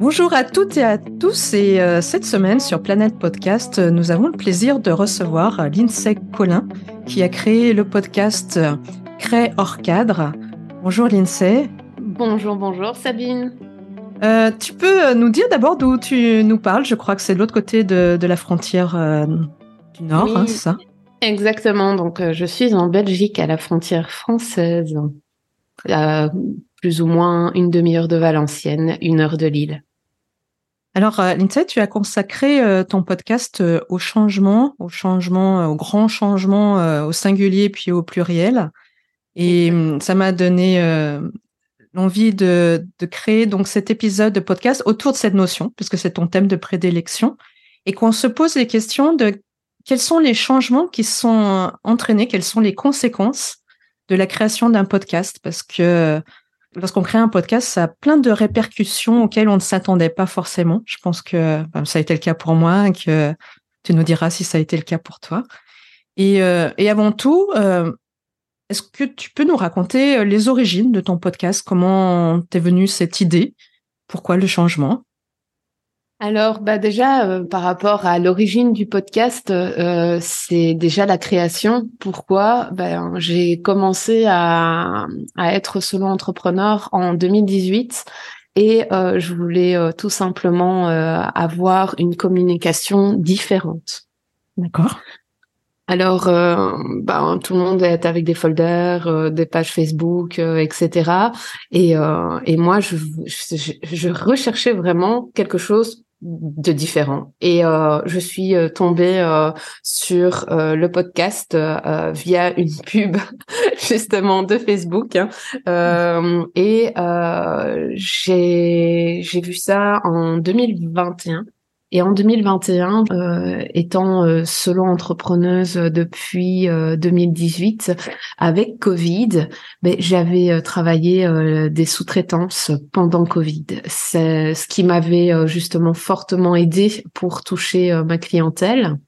Bonjour à toutes et à tous et euh, cette semaine sur Planète Podcast, euh, nous avons le plaisir de recevoir Lindsay Collin qui a créé le podcast euh, Crée hors cadre. Bonjour Lindsay. Bonjour, bonjour Sabine. tu peux nous dire d'abord d'où tu nous parles? Je crois que c'est de l'autre côté de, la frontière du Nord, hein, c'est ça? Exactement, donc je suis en Belgique à la frontière française plus ou moins une demi-heure de Valenciennes, une heure de Lille. Alors, euh, Lindsay, tu as consacré euh, ton podcast euh, au changement, au changement, au grand changement, au singulier puis au pluriel. Et hum, ça m'a donné l'envie de, de, créer donc cet épisode de podcast autour de cette notion, puisque c'est ton thème de prédilection, et qu'on se pose les questions de quels sont les changements qui sont entraînés, quelles sont les conséquences de la création d'un podcast, parce que lorsqu'on crée un podcast, ça a plein de répercussions auxquelles on ne s'attendait pas forcément. Je pense que ben, ça a été le cas pour moi et que tu nous diras si ça a été le cas pour toi. Et, euh, avant tout, euh, est-ce que tu peux nous raconter euh, les origines de ton podcast? Comment t'es venue cette idée? Pourquoi le changement? Alors, bah déjà, euh, par rapport à l'origine du podcast, euh, c'est déjà la création. Pourquoi? Ben, J'ai commencé à, à, être solo entrepreneur en 2018 et euh, je voulais tout simplement avoir une communication différente. D'accord. Alors, ben, tout le monde est avec des folders, des pages Facebook, etc. Et, et moi, je, je, je, recherchais vraiment quelque chose de différents. Et euh, je suis euh, tombée euh, sur euh, le podcast via une pub justement de Facebook. Hein. et j'ai j'ai vu ça en 2021. Et en 2021, euh, étant euh, solo entrepreneuse depuis 2018, euh, avec Covid, ben, j'avais euh, travaillé des sous-traitances pendant Covid. C'est ce qui m'avait justement fortement aidé pour toucher ma clientèle.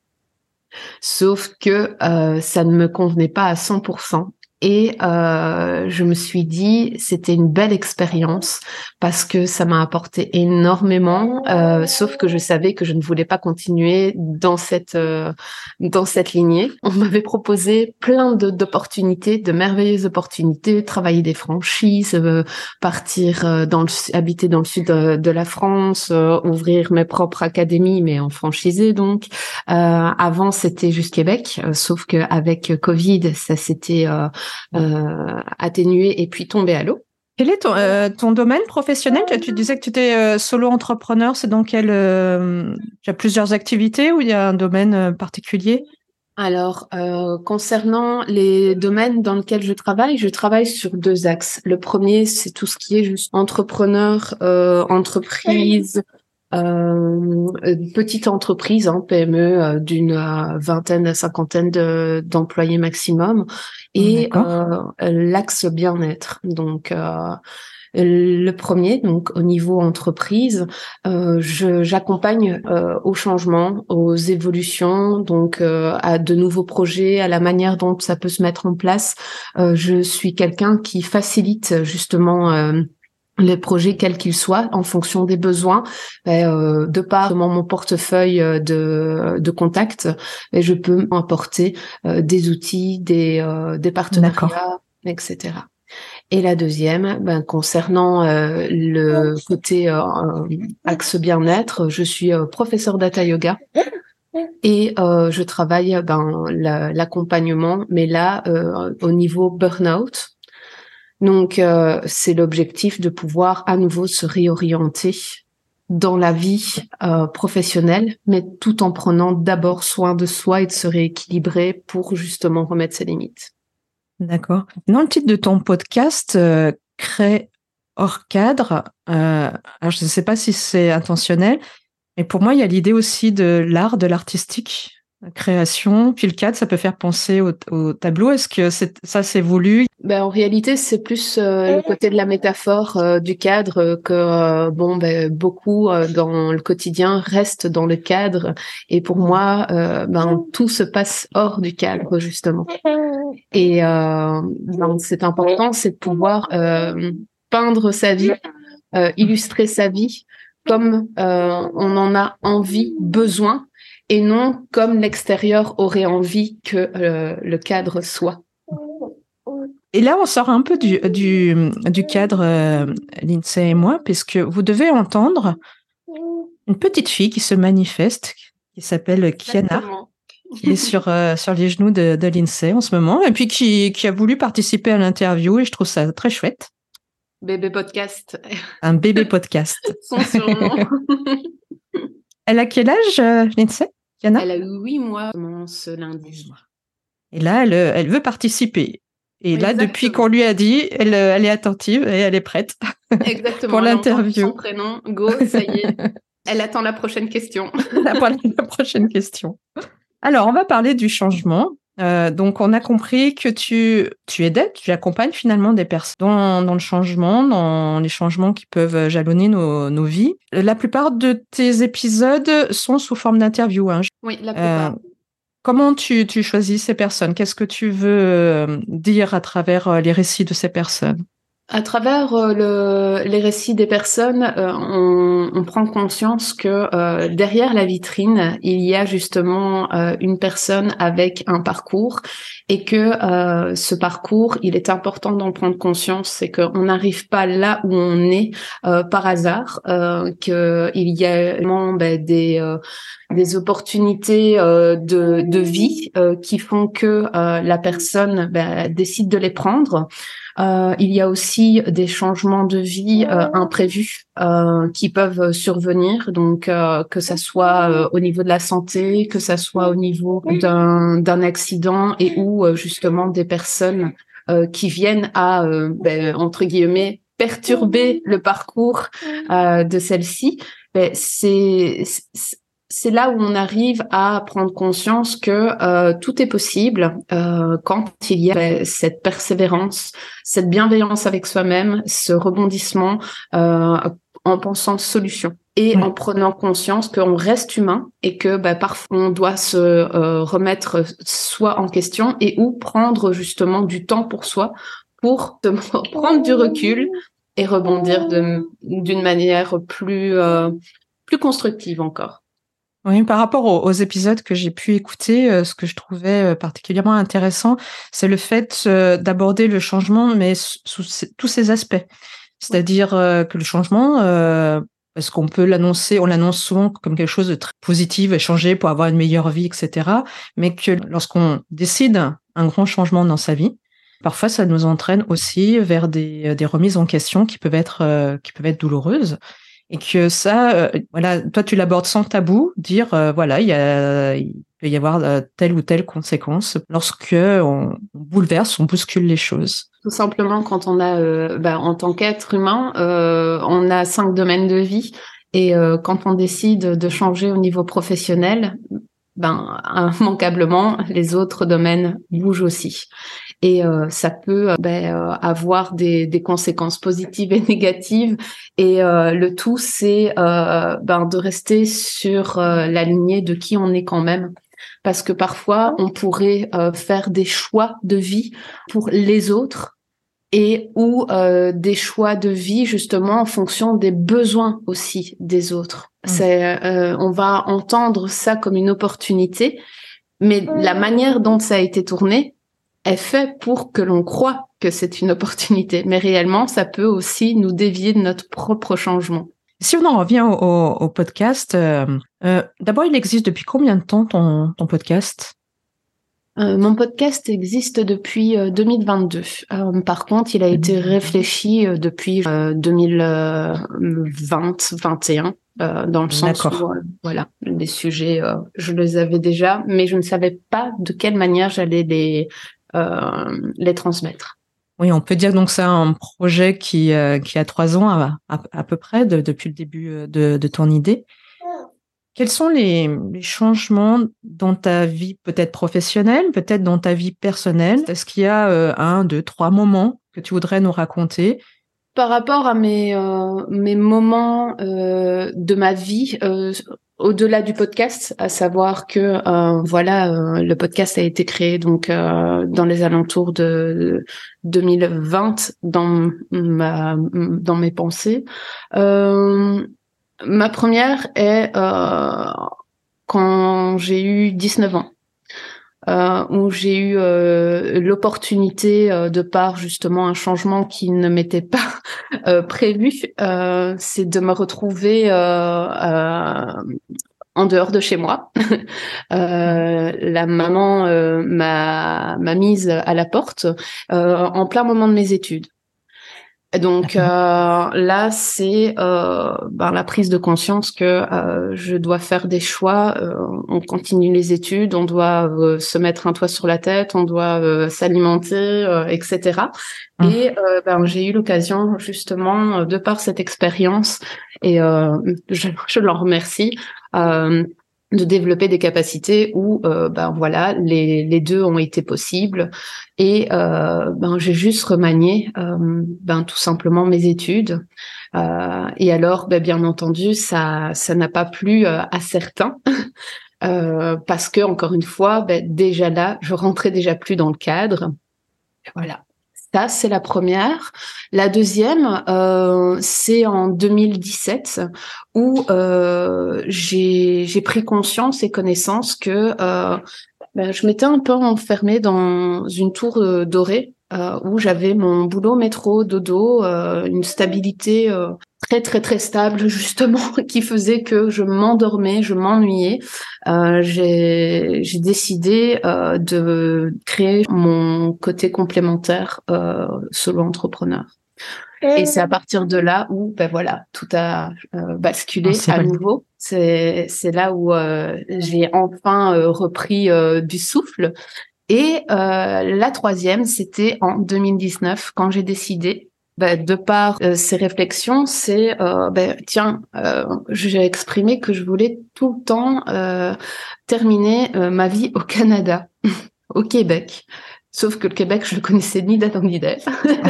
Sauf que ça ne me convenait pas à 100%. Et euh, je me suis dit, c'était une belle expérience parce que ça m'a apporté énormément. Euh, sauf que je savais que je ne voulais pas continuer dans cette euh, dans cette lignée. On m'avait proposé plein d'opportunités, de, merveilleuses opportunités, travailler des franchises, euh, partir euh, dans le habiter dans le sud de, la France, ouvrir mes propres académies, mais en franchisé donc. avant, c'était juste Québec, sauf que avec Covid, ça s'était euh, atténuer et puis tomber à l'eau. Quel est ton, euh, ton domaine professionnel? Tu disais que tu étais euh, solo entrepreneur, c'est dans quel Tu as plusieurs activités ou il y a un domaine particulier? Alors, concernant les domaines dans lesquels je travaille, je travaille sur deux axes. Le premier, c'est tout ce qui est juste entrepreneur, entreprise, euh, petite entreprise, hein, PME euh, d'une euh, vingtaine à cinquantaine d'employés maximum, et euh, l'axe bien-être. Donc le premier, donc au niveau entreprise, euh, j'accompagne euh, au changement, aux évolutions, donc à de nouveaux projets, à la manière dont ça peut se mettre en place. je suis quelqu'un qui facilite justement les projets quels qu'ils soient en fonction des besoins. Euh, de par mon portefeuille euh, de, de contacts ben, je peux apporter euh, des outils des, des partenariats etc et la deuxième ben, concernant le côté axe bien-être je suis professeur data yoga. Et je travaille ben, l'accompagnement mais là au niveau burn-out donc, euh, c'est l'objectif de pouvoir à nouveau se réorienter dans la vie euh, professionnelle, mais tout en prenant d'abord soin de soi et de se rééquilibrer pour justement remettre ses limites. D'accord. Dans le titre de ton podcast, euh, Crée hors cadre, alors je ne sais pas si c'est intentionnel, mais pour moi, il y a l'idée aussi de l'art, de l'artistique création. Puis le cadre, ça peut faire penser au, tableau. Est-ce que ça, c'est voulu ben, En réalité, c'est plus euh, le côté de la métaphore euh, du cadre que euh, bon, ben, beaucoup dans le quotidien restent dans le cadre. Et pour moi, ben, tout se passe hors du cadre, justement. Et ben, c'est important, c'est de pouvoir peindre sa vie, illustrer sa vie comme on en a envie, besoin, et non comme l'extérieur aurait envie que le cadre soit. Et là, on sort un peu du, du, du cadre, euh, Lindsay et moi, puisque vous devez entendre une petite fille qui se manifeste, qui s'appelle Kiana, qui est sur, euh, sur les genoux de, de Lindsay en ce moment, et puis qui, qui a voulu participer à l'interview, et je trouve ça très chouette. Bébé podcast. Un bébé podcast. Son surnom. Elle a quel âge, euh, Lindsay? Elle a eu huit mois ce lundi. Et là, elle, elle veut participer. Et là, depuis qu'on lui a dit, elle, euh, elle, est attentive et elle est prête Exactement. pour l'interview. Son prénom, go, ça y est. elle attend la prochaine question. la, la prochaine question. Alors, on va parler du changement. Euh, donc, on a compris que tu, tu aides, tu accompagnes finalement des personnes dans, dans, le changement, dans les changements qui peuvent jalonner nos, nos, vies. La plupart de tes épisodes sont sous forme d'interview. Hein. Oui, la plupart. Euh, Comment tu, tu choisis ces personnes? Qu'est-ce que tu veux euh, dire à travers les récits de ces personnes? À travers le, les récits des personnes, euh, on, on, prend conscience que euh, derrière la vitrine, il y a justement une personne avec un parcours et que ce parcours, il est important d'en prendre conscience, c'est qu'on n'arrive pas là où on est par hasard, qu'il y a vraiment ben, des des opportunités de, de vie qui font que la personne ben, décide de les prendre. Euh, il y a aussi des changements de vie euh, imprévus euh, qui peuvent survenir, donc que ça soit au niveau de la santé, que ça soit au niveau d'un accident et ou justement des personnes qui viennent à ben, entre guillemets perturber le parcours de celle-ci. Ben, c'est c'est là où on arrive à prendre conscience que euh, tout est possible euh, quand il y a cette persévérance, cette bienveillance avec soi-même, ce rebondissement euh, en pensant solution et en prenant conscience qu'on reste humain et que bah, parfois on doit se euh, remettre soi en question et ou prendre justement du temps pour soi pour prendre du recul et rebondir d'une manière plus euh, plus constructive encore. Oui, par rapport aux, épisodes que j'ai pu écouter, euh, ce que je trouvais particulièrement intéressant, c'est le fait d'aborder le changement, mais sous, tous ses aspects. C'est-à-dire que le changement, parce qu'on peut l'annoncer, on l'annonce souvent comme quelque chose de très positif, changer pour avoir une meilleure vie, etc. Mais que lorsqu'on décide un grand changement dans sa vie, parfois ça nous entraîne aussi vers des, des remises en question qui peuvent être qui peuvent être douloureuses et que ça, euh, voilà, toi tu l'abordes sans tabou, dire euh, voilà, il, y a, peut y avoir euh, telle ou telle conséquence lorsque on, bouleverse, on bouscule les choses. Tout simplement, quand on a, bah, en tant qu'être humain, on a cinq domaines de vie, et quand on décide de changer au niveau professionnel, ben immanquablement les autres domaines bougent aussi. Et euh, ça peut euh, ben, euh, avoir des, des, conséquences positives et négatives. Et le tout c'est ben, de rester sur la lignée de qui on est quand même. Parce que parfois on pourrait faire des choix de vie pour les autres et ou des choix de vie justement en fonction des besoins aussi des autres. C'est, on va entendre ça comme une opportunité, mais la manière dont ça a été tourné, est fait pour que l'on croit que c'est une opportunité, mais réellement, ça peut aussi nous dévier de notre propre changement. Si on en revient au, podcast, euh, euh, d'abord, il existe depuis combien de temps ton, ton podcast? Euh, mon podcast existe depuis 2022. par contre, il a été réfléchi depuis 2020-21, dans le sens où, voilà, les sujets, je les avais déjà, mais je ne savais pas de quelle manière j'allais les euh, les transmettre. Oui, on peut dire donc c'est un projet qui, euh, qui a trois ans à, à, peu près depuis le début euh, de, de, ton idée. Quels sont les, les changements dans ta vie peut-être professionnelle, peut-être dans ta vie personnelle? Est-ce qu'il y a un, deux, trois moments que tu voudrais nous raconter? Par rapport à mes, mes moments de ma vie, au-delà du podcast, à savoir que euh, voilà, euh, le podcast a été créé donc euh, dans les alentours de 2020 dans ma dans mes pensées. Ma première est quand j'ai eu 19 ans euh, où j'ai eu euh, l'opportunité, euh, de par justement un changement qui ne m'était pas euh, prévu, euh, c'est de me retrouver en dehors de chez moi. la maman m'a m'a mise à la porte en plein moment de mes études. Donc euh, là, c'est euh, ben, la prise de conscience que euh, je dois faire des choix. Euh, on continue les études, on doit euh, se mettre un toit sur la tête, on doit euh, s'alimenter, etc. Mmh. Et ben, j'ai eu l'occasion justement, de par cette expérience, et je, je l'en remercie, de développer des capacités où euh, ben voilà les, les deux ont été possibles. Et euh, ben j'ai juste remanié euh, ben tout simplement mes études. Et alors ben, bien entendu ça ça n'a pas plu à certains. Parce que encore une fois ben, déjà là je rentrais déjà plus dans le cadre. Voilà ça, c'est la première. La deuxième, euh, c'est en 2017 où euh, j'ai pris conscience et connaissance que euh, ben, je m'étais un peu enfermée dans une tour dorée euh, où j'avais mon boulot métro, dodo, euh, une stabilité très très très stable justement qui faisait que je m'endormais, je m'ennuyais. Euh, j'ai décidé euh, de créer mon côté complémentaire euh, solo entrepreneur. Et c'est à partir de là où, ben voilà, tout a euh, basculé ah, à nouveau. C'est c'est là où euh, j'ai enfin euh, repris du souffle. Et la troisième, c'était en 2019 quand j'ai décidé bah, de par euh, ces réflexions, c'est euh, bah, tiens, euh, j'ai exprimé que je voulais tout le temps euh, terminer ma vie au Canada, au Québec. Sauf que le Québec, je le connaissais ni d'Adam ni d'Ève.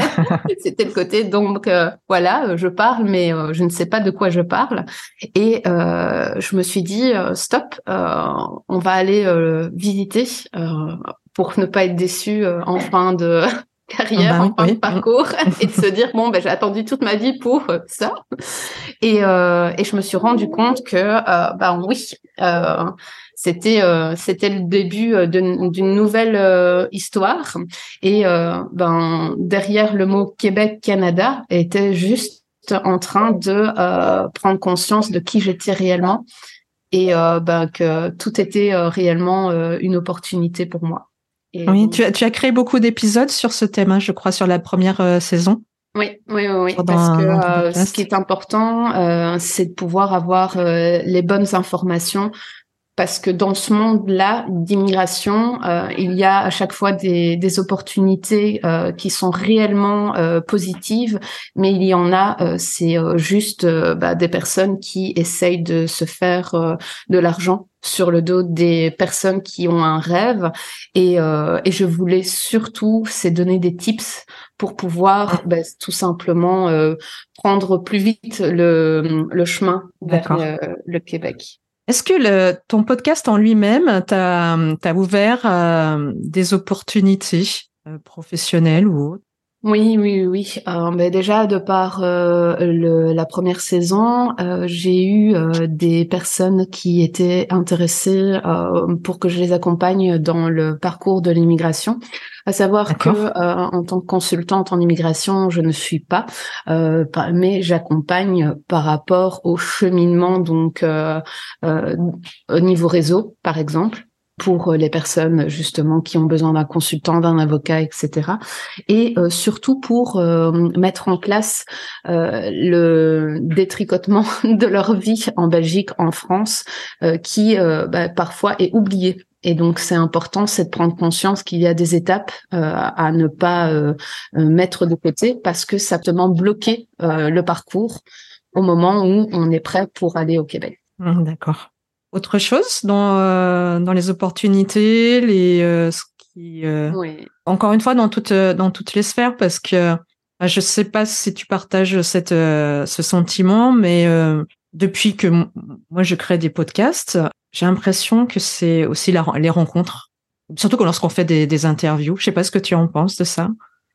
C'était le côté donc voilà, je parle, mais je ne sais pas de quoi je parle. Et je me suis dit stop, on va aller visiter pour ne pas être déçu en fin de carrière, bah, en fin de parcours, et de se dire bon ben j'ai attendu toute ma vie pour euh, ça. Et, euh, et je me suis rendu compte que euh, ben oui, euh, c'était euh, c'était le début euh, d'une nouvelle histoire. Et ben derrière le mot Québec Canada était juste en train de prendre conscience de qui j'étais réellement et ben que tout était réellement une opportunité pour moi oui, tu, as, tu as créé beaucoup d'épisodes sur ce thème, hein, je crois, sur la première euh, saison. Oui, oui, oui, parce que euh, ce qui est important, euh, c'est de pouvoir avoir les bonnes informations parce que dans ce monde-là d'immigration, euh, il y a à chaque fois des, des opportunités euh, qui sont réellement euh, positives, mais il y en a, c'est juste bah, des personnes qui essayent de se faire de l'argent sur le dos des personnes qui ont un rêve. Et, et je voulais surtout, c'est donner des tips pour pouvoir bah, tout simplement prendre plus vite le, le chemin vers le Québec. Est-ce que le, ton podcast en lui-même t'a ouvert euh, des opportunités euh, professionnelles ou autres? Oui, oui, oui. Euh, ben déjà, de par euh, le, la première saison, euh, j'ai eu euh, des personnes qui étaient intéressées pour que je les accompagne dans le parcours de l'immigration. À savoir que en tant que consultante en immigration, je ne suis pas, mais j'accompagne par rapport au cheminement, donc au niveau réseau, par exemple pour euh, les personnes justement qui ont besoin d'un consultant, d'un avocat, etc. Et euh, surtout pour euh, mettre en place le détricotement de leur vie en Belgique, en France, qui bah, parfois est oublié. Et donc c'est important, c'est de prendre conscience qu'il y a des étapes à ne pas mettre de côté parce que ça peut bloquer le parcours au moment où on est prêt pour aller au Québec. Mmh, d'accord autre chose dans euh, dans les opportunités, les euh, ce qui euh, encore une fois dans toutes dans toutes les sphères parce que je sais pas si tu partages cette ce sentiment, mais depuis que moi je crée des podcasts, j'ai l'impression que c'est aussi la, les rencontres, surtout lorsqu'on fait des, des interviews. Je sais pas ce que tu en penses de ça.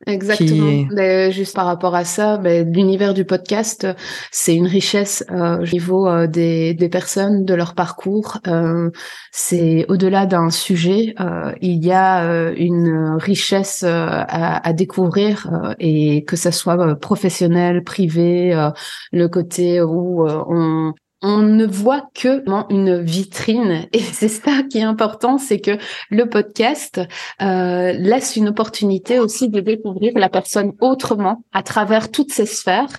Exactement. Ben, juste par rapport à ça, l'univers du podcast, c'est une richesse euh, au niveau euh, des, des, personnes, de leur parcours. Euh, c'est au-delà d'un sujet, euh, il y a euh, une richesse à, à, découvrir et que ça soit professionnel, privé, le côté où on on ne voit que une vitrine. Et c'est ça qui est important, c'est que le podcast euh, laisse une opportunité aussi de découvrir la personne autrement à travers toutes ces sphères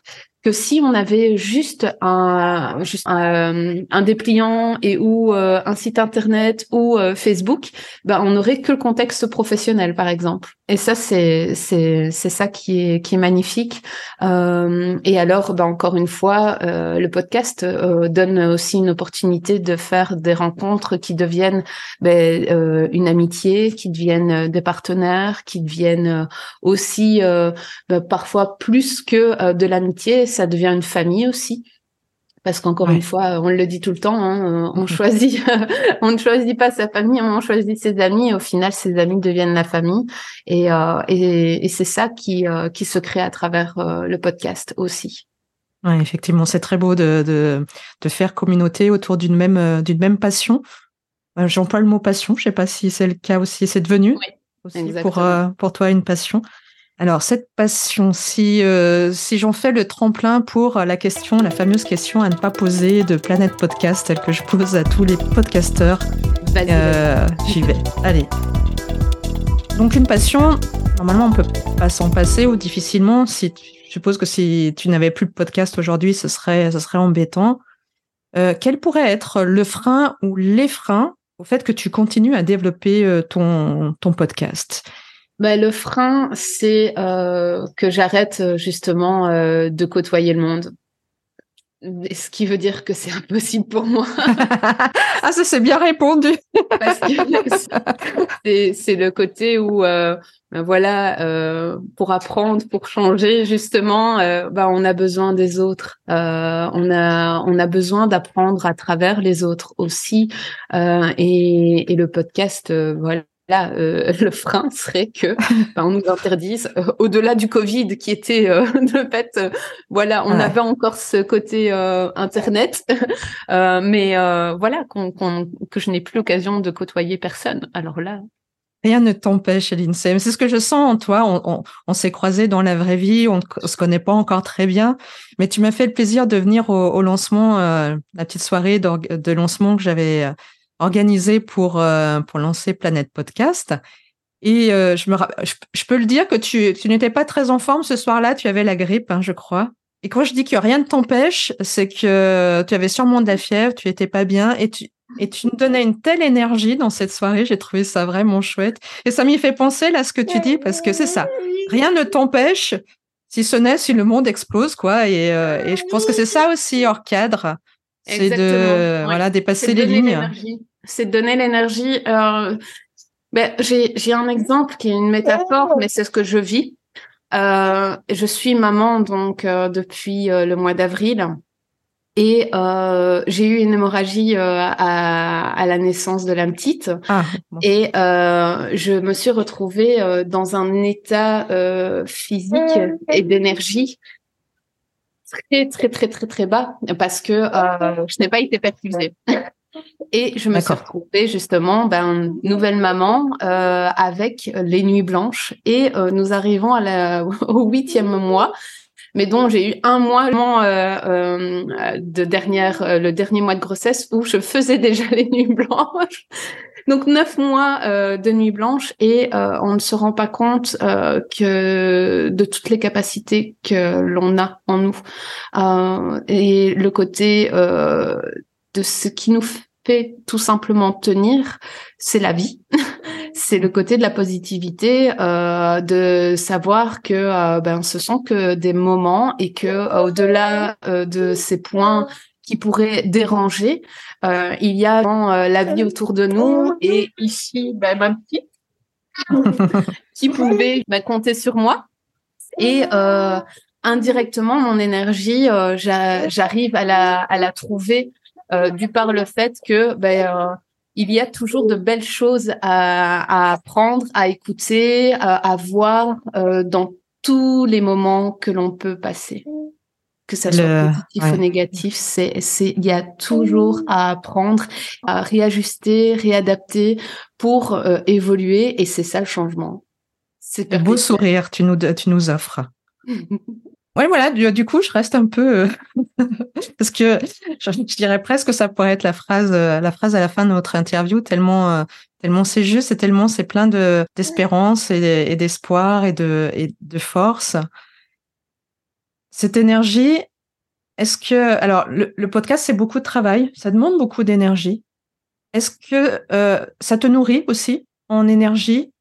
si on avait juste un, un dépliant et ou euh, un site internet ou euh, Facebook, ben on n'aurait que le contexte professionnel par exemple. Et ça c'est c'est ça qui est qui est magnifique. Euh, et alors ben encore une fois, le podcast donne aussi une opportunité de faire des rencontres qui deviennent ben, une amitié, qui deviennent des partenaires, qui deviennent aussi ben, parfois plus que de l'amitié ça devient une famille aussi. Parce qu'encore une fois, on le dit tout le temps, hein, on choisit, on ne choisit pas sa famille, on choisit ses amis. Et au final, ses amis deviennent la famille, et, euh, et, c'est ça qui euh, qui se crée à travers euh, le podcast aussi. Ouais, effectivement, c'est très beau de, de, de faire communauté autour d'une même d'une même passion. J'emploie le mot passion. Je sais pas si c'est le cas aussi. C'est devenu aussi pour pour toi une passion. Alors cette passion, si euh, si j'en fais le tremplin pour la question, la fameuse question à ne pas poser de Planète Podcast, telle que je pose à tous les podcasteurs, euh, j'y vais. Allez. Donc une passion, normalement on peut pas s'en passer ou difficilement. Si je suppose que si tu n'avais plus de podcast aujourd'hui, ce serait ce serait embêtant. Euh, quel pourrait être le frein ou les freins au fait que tu continues à développer ton ton podcast? Ben, le frein, c'est euh, que j'arrête euh, justement euh, de côtoyer le monde. Ce qui veut dire que c'est impossible pour moi. ah, ça c'est bien répondu. Parce que c'est le côté où, euh, ben voilà, euh, pour apprendre, pour changer, justement, euh, ben on a besoin des autres. Euh, on a on a besoin d'apprendre à travers les autres aussi. Et, et, le podcast, voilà Là, euh, le frein serait que ben, on nous interdise, euh, au-delà du Covid qui était euh, le fait, voilà, on avait encore ce côté internet, mais voilà, qu'on, que je n'ai plus l'occasion de côtoyer personne. Alors là. Rien ne t'empêche, l'INSEE. C'est ce que je sens en toi. On, on, s'est croisés dans la vraie vie, on ne se connaît pas encore très bien, mais tu m'as fait le plaisir de venir au, lancement, la petite soirée de lancement que j'avais organisé pour, euh, pour lancer Planète Podcast. Et euh, je, me, je, peux le dire que tu, tu n'étais pas très en forme ce soir-là, tu avais la grippe, hein, je crois. Et quand je dis que rien ne t'empêche, c'est que tu avais sûrement de la fièvre, tu étais pas bien et tu, et tu donnais une telle énergie dans cette soirée, j'ai trouvé ça vraiment chouette. Et ça m'y fait penser là ce que tu dis parce que c'est ça. Rien ne t'empêche, si ce n'est si le monde explose quoi. Et, euh, et je pense que c'est ça aussi hors cadre, c'est de voilà dépasser les lignes. c'est de donner l'énergie. Euh, ben, j'ai un exemple qui est une métaphore, mais c'est ce que je vis. Euh, je suis maman donc euh, depuis euh, le mois d'avril. Et euh, j'ai eu une hémorragie à, à, la naissance de la petite. Ah, et je me suis retrouvée dans un état physique et d'énergie très très très très très bas parce que je n'ai pas été perfusée. Et je me suis retrouvée justement, ben, nouvelle maman euh, avec les nuits blanches. Et euh, nous arrivons à la, au huitième mois, mais dont j'ai eu un mois euh, euh, de dernière, euh, le dernier mois de grossesse où je faisais déjà les nuits blanches. Donc neuf mois euh, de nuits blanches et on ne se rend pas compte que de toutes les capacités que l'on a en nous et le côté de ce qui nous fait tout simplement tenir, c'est la vie. c'est le côté de la positivité, euh, de savoir que euh, ben ce sont que des moments et que euh, au-delà euh, de ces points qui pourraient déranger, euh, il y a la vie autour de nous et ici ben, ma petite qui pouvait ben, compter sur moi et indirectement mon énergie j'arrive à la à la trouver euh, du par le fait que ben, euh, il y a toujours de belles choses à, apprendre, à écouter, à, voir dans tous les moments que l'on peut passer que ça soit positif ou négatif, c'est, c'est, il y a toujours à apprendre, à réajuster, réadapter pour euh, évoluer, et c'est ça le changement. C'est un beau sourire, tu nous, tu nous offres. Oui, voilà. Du, coup, je reste un peu euh, parce que je, dirais presque que ça pourrait être la phrase, euh, la phrase à la fin de notre interview, tellement, tellement c'est juste et tellement c'est plein de d'espérance et, d'espoir et de force. Cette énergie, est-ce que alors le, podcast c'est beaucoup de travail, ça demande beaucoup d'énergie. Est-ce que euh, ça te nourrit aussi en énergie?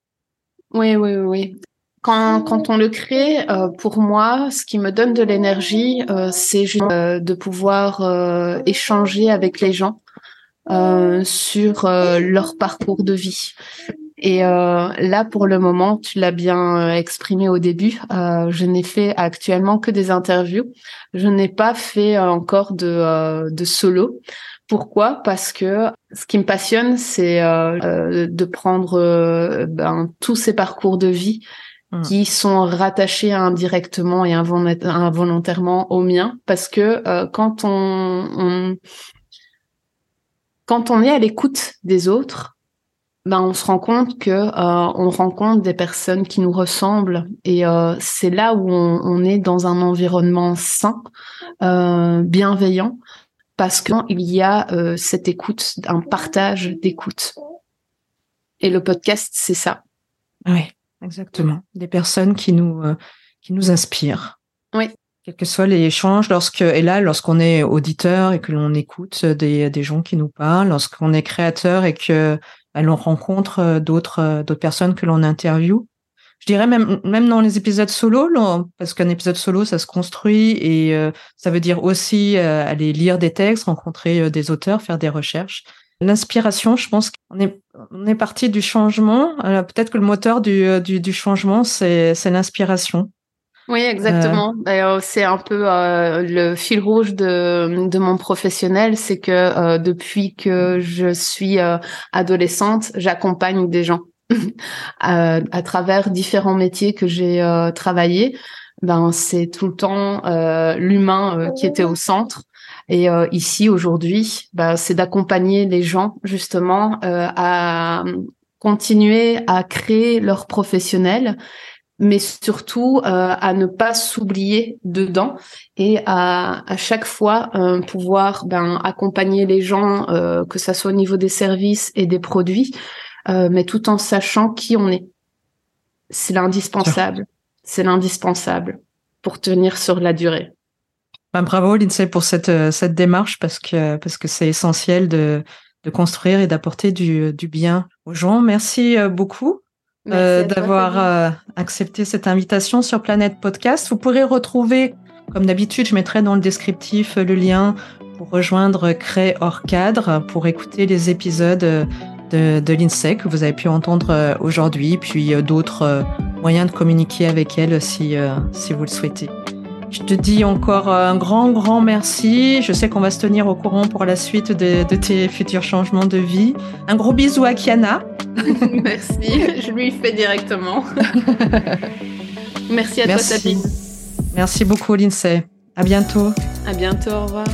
Oui, oui, oui. Quand, quand on le crée, euh, pour moi, ce qui me donne de l'énergie, euh, c'est de pouvoir échanger avec les gens sur leur parcours de vie. Et euh, là, pour le moment, tu l'as bien euh, exprimé au début, euh, je n'ai fait actuellement que des interviews. Je n'ai pas fait encore de, de solo. Pourquoi? Parce que ce qui me passionne, c'est de prendre ben, tous ces parcours de vie mmh. qui sont rattachés indirectement et involontairement au mien. Parce que quand on, on quand on est à l'écoute des autres, ben, on se rend compte que euh, on rencontre des personnes qui nous ressemblent et euh, c'est là où on, est dans un environnement sain, euh, bienveillant, parce qu'il y a cette écoute, un partage d'écoute. Et le podcast, c'est ça. Oui, exactement. Des personnes qui nous qui nous inspirent. Oui. Quels que soient les échanges, lorsque et là, lorsqu'on est auditeur et que l'on écoute des, des gens qui nous parlent, lorsqu'on est créateur et que l'on rencontre euh, d'autres euh, d'autres personnes que l'on interviewe. Je dirais même même dans les épisodes solo, parce qu'un épisode solo ça se construit et euh, ça veut dire aussi aller lire des textes, rencontrer des auteurs, faire des recherches. L'inspiration, je pense qu'on est on est parti du changement. Peut-être que le moteur du du, du changement c'est c'est l'inspiration. Oui, exactement. Euh, c'est un peu euh, le fil rouge de, de mon professionnel, c'est que euh, depuis que je suis adolescente, j'accompagne des gens à, à, travers différents métiers que j'ai travaillé. Ben, c'est tout le temps l'humain qui était au centre. Et ici aujourd'hui, ben, c'est d'accompagner les gens justement à continuer à créer leur professionnel mais surtout euh, à ne pas s'oublier dedans et à, à chaque fois euh, pouvoir ben, accompagner les gens, euh, que ça soit au niveau des services et des produits, mais tout en sachant qui on est. C'est l'indispensable. C'est l'indispensable pour tenir sur la durée. Ben, bravo Lindsay pour cette cette démarche parce que parce que c'est essentiel de de construire et d'apporter du, du bien aux gens. Merci beaucoup. Euh, d'avoir euh, accepté cette invitation sur Planète Podcast. Vous pourrez retrouver, comme d'habitude, je mettrai dans le descriptif le lien pour rejoindre Cré hors cadre pour écouter les épisodes de, de l'INSEE que vous avez pu entendre euh, aujourd'hui, puis d'autres moyens de communiquer avec elle si, si vous le souhaitez. Je te dis encore un grand, grand merci. Je sais qu'on va se tenir au courant pour la suite de, de tes futurs changements de vie. Un gros bisou à Kiana. Merci, je lui fais directement. Merci à toi, Sabine. Merci beaucoup, Lindsay. À bientôt. À bientôt, au revoir.